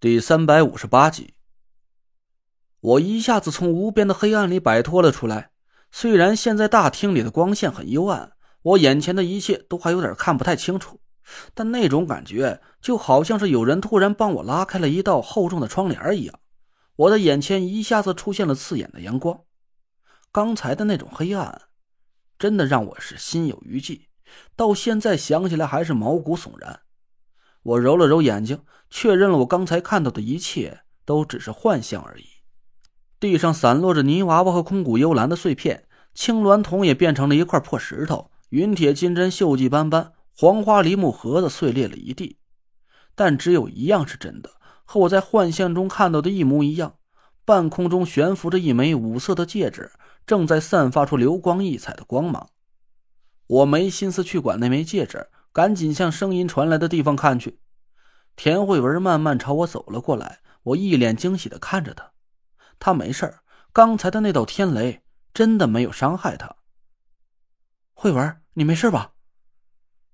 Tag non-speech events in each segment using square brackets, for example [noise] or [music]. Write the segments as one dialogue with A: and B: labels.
A: 第三百五十八集，我一下子从无边的黑暗里摆脱了出来。虽然现在大厅里的光线很幽暗，我眼前的一切都还有点看不太清楚，但那种感觉就好像是有人突然帮我拉开了一道厚重的窗帘一样。我的眼前一下子出现了刺眼的阳光，刚才的那种黑暗，真的让我是心有余悸，到现在想起来还是毛骨悚然。我揉了揉眼睛，确认了我刚才看到的一切都只是幻象而已。地上散落着泥娃娃和空谷幽兰的碎片，青鸾铜也变成了一块破石头，云铁金针锈迹斑斑，黄花梨木盒子碎裂了一地。但只有一样是真的，和我在幻象中看到的一模一样。半空中悬浮着一枚五色的戒指，正在散发出流光溢彩的光芒。我没心思去管那枚戒指。赶紧向声音传来的地方看去，田慧文慢慢朝我走了过来。我一脸惊喜的看着他，他没事刚才的那道天雷真的没有伤害他。慧文，你没事吧？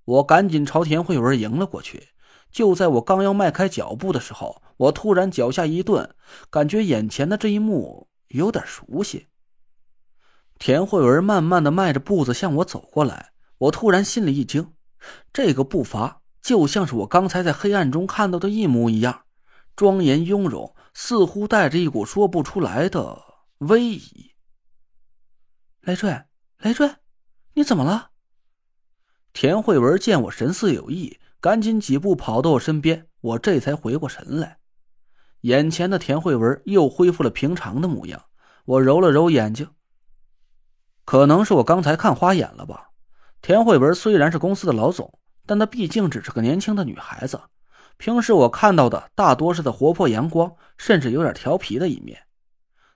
A: 我赶紧朝田慧文迎了过去。就在我刚要迈开脚步的时候，我突然脚下一顿，感觉眼前的这一幕有点熟悉。田慧文慢慢的迈着步子向我走过来，我突然心里一惊。这个步伐就像是我刚才在黑暗中看到的一模一样，庄严雍容，似乎带着一股说不出来的威仪。雷坠，雷坠，你怎么了？田慧文见我神色有异，赶紧几步跑到我身边，我这才回过神来。眼前的田慧文又恢复了平常的模样。我揉了揉眼睛，可能是我刚才看花眼了吧。田慧文虽然是公司的老总，但她毕竟只是个年轻的女孩子。平时我看到的大多是她活泼阳光，甚至有点调皮的一面。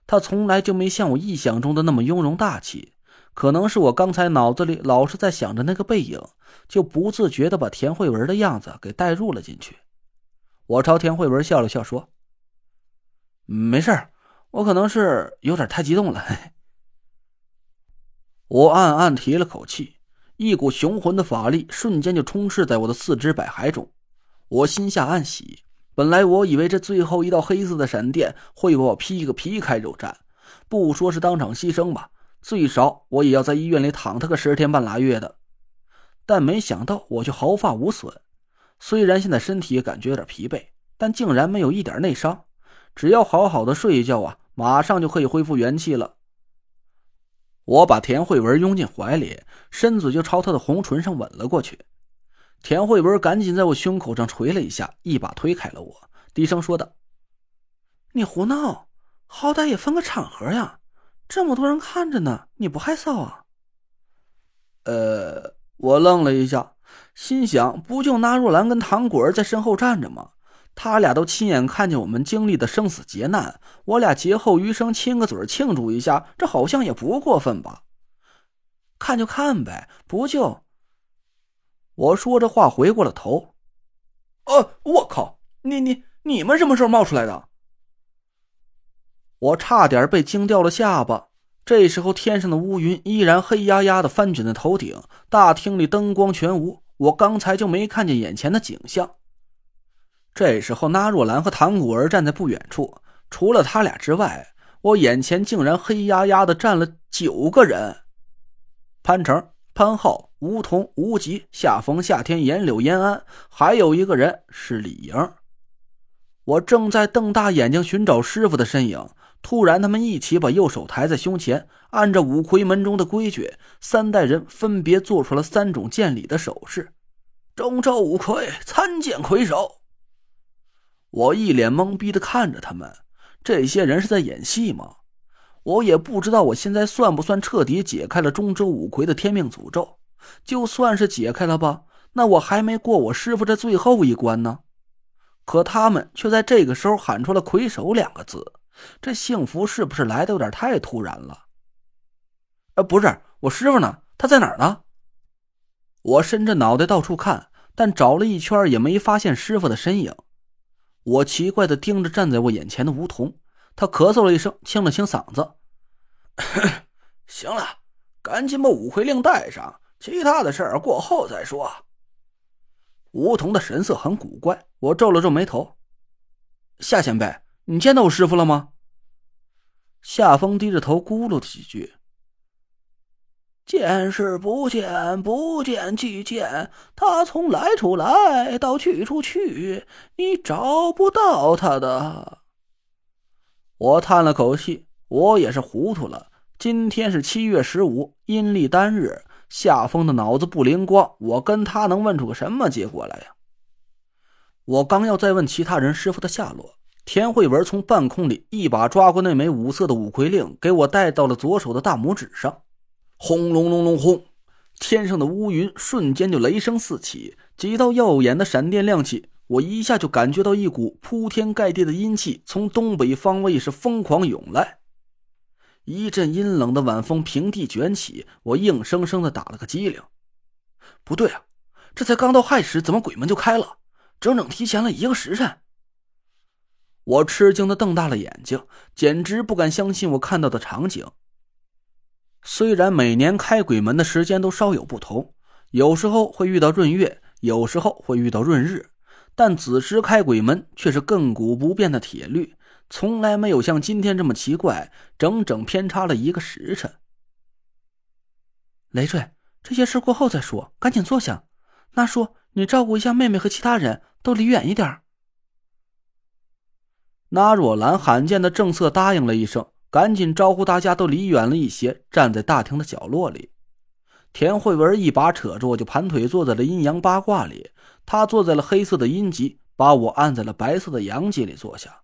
A: 她从来就没像我臆想中的那么雍容大气。可能是我刚才脑子里老是在想着那个背影，就不自觉的把田慧文的样子给带入了进去。我朝田慧文笑了笑，说：“没事我可能是有点太激动了。”我暗暗提了口气。一股雄浑的法力瞬间就充斥在我的四肢百骸中，我心下暗喜。本来我以为这最后一道黑色的闪电会把我劈个皮开肉绽，不说是当场牺牲吧，最少我也要在医院里躺他个十天半拉月的。但没想到我却毫发无损，虽然现在身体感觉有点疲惫，但竟然没有一点内伤。只要好好的睡一觉啊，马上就可以恢复元气了。我把田慧文拥进怀里，身子就朝她的红唇上吻了过去。田慧文赶紧在我胸口上捶了一下，一把推开了我，低声说道：“你胡闹，好歹也分个场合呀，这么多人看着呢，你不害臊啊？”呃，我愣了一下，心想：不就纳若兰跟唐果儿在身后站着吗？他俩都亲眼看见我们经历的生死劫难，我俩劫后余生亲个嘴庆祝一下，这好像也不过分吧？看就看呗，不就……我说着话回过了头。哦，我靠！你你你们什么时候冒出来的？我差点被惊掉了下巴。这时候天上的乌云依然黑压压的翻卷在头顶，大厅里灯光全无，我刚才就没看见眼前的景象。这时候，那若兰和唐古儿站在不远处。除了他俩之外，我眼前竟然黑压压的站了九个人：潘成、潘浩、吴桐、吴极、夏风、夏天、严柳、延安，还有一个人是李莹。我正在瞪大眼睛寻找师傅的身影，突然，他们一起把右手抬在胸前，按照五魁门中的规矩，三代人分别做出了三种见礼的手势：中州五魁参见魁首。我一脸懵逼的看着他们，这些人是在演戏吗？我也不知道我现在算不算彻底解开了中州五魁的天命诅咒。就算是解开了吧，那我还没过我师傅这最后一关呢。可他们却在这个时候喊出了“魁首”两个字，这幸福是不是来的有点太突然了？呃，不是，我师傅呢？他在哪儿呢？我伸着脑袋到处看，但找了一圈也没发现师傅的身影。我奇怪的盯着站在我眼前的梧桐，他咳嗽了一声，清了清嗓子：“ [coughs] 行了，赶紧把五魁令带上，其他的事儿过后再说。”梧桐的神色很古怪，我皱了皱眉头：“夏前辈，你见到我师傅了吗？夏风低着头咕噜了几句。
B: 见是不见，不见即见。他从来处来到去处去，你找不到他的。
A: 我叹了口气，我也是糊涂了。今天是七月十五，阴历单日。夏风的脑子不灵光，我跟他能问出个什么结果来呀？我刚要再问其他人师傅的下落，田慧文从半空里一把抓过那枚五色的五魁令，给我戴到了左手的大拇指上。轰隆隆隆轰！天上的乌云瞬间就雷声四起，几道耀眼的闪电亮起，我一下就感觉到一股铺天盖地的阴气从东北方位是疯狂涌来。一阵阴冷的晚风平地卷起，我硬生生的打了个激灵。不对啊，这才刚到亥时，怎么鬼门就开了？整整提前了一个时辰。我吃惊的瞪大了眼睛，简直不敢相信我看到的场景。虽然每年开鬼门的时间都稍有不同，有时候会遇到闰月，有时候会遇到闰日，但子时开鬼门却是亘古不变的铁律。从来没有像今天这么奇怪，整整偏差了一个时辰。累赘，这些事过后再说，赶紧坐下。那叔，你照顾一下妹妹和其他人，都离远一点。那若兰罕见的正色答应了一声，赶紧招呼大家都离远了一些，站在大厅的角落里。田慧文一把扯住我，就盘腿坐在了阴阳八卦里。他坐在了黑色的阴极，把我按在了白色的阳极里坐下。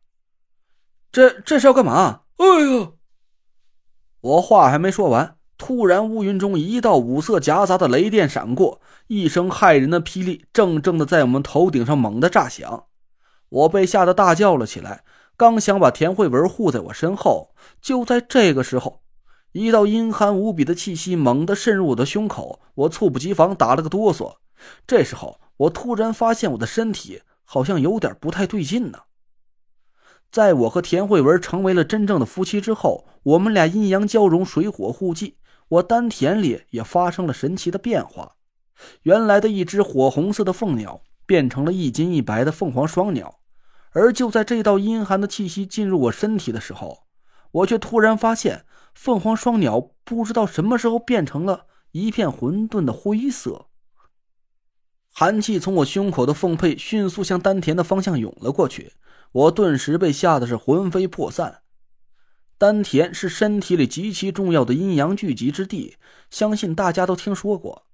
A: 这这是要干嘛？哎呦！我话还没说完，突然乌云中一道五色夹杂的雷电闪过，一声骇人的霹雳正正的在我们头顶上猛地炸响。我被吓得大叫了起来，刚想把田慧文护在我身后，就在这个时候，一道阴寒无比的气息猛地渗入我的胸口，我猝不及防打了个哆嗦。这时候，我突然发现我的身体好像有点不太对劲呢。在我和田慧文成为了真正的夫妻之后，我们俩阴阳交融，水火互济。我丹田里也发生了神奇的变化，原来的一只火红色的凤鸟变成了一金一白的凤凰双鸟。而就在这道阴寒的气息进入我身体的时候，我却突然发现，凤凰双鸟不知道什么时候变成了一片混沌的灰色。寒气从我胸口的凤佩迅速向丹田的方向涌了过去。我顿时被吓得是魂飞魄散。丹田是身体里极其重要的阴阳聚集之地，相信大家都听说过。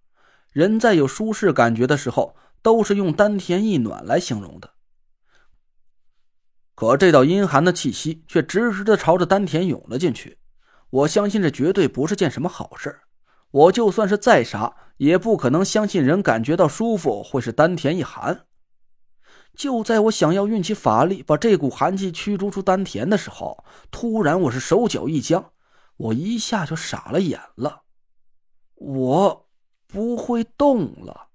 A: 人在有舒适感觉的时候，都是用丹田一暖来形容的。可这道阴寒的气息却直直的朝着丹田涌了进去，我相信这绝对不是件什么好事我就算是再傻，也不可能相信人感觉到舒服会是丹田一寒。就在我想要运起法力把这股寒气驱逐出丹田的时候，突然我是手脚一僵，我一下就傻了眼了，我不会动了。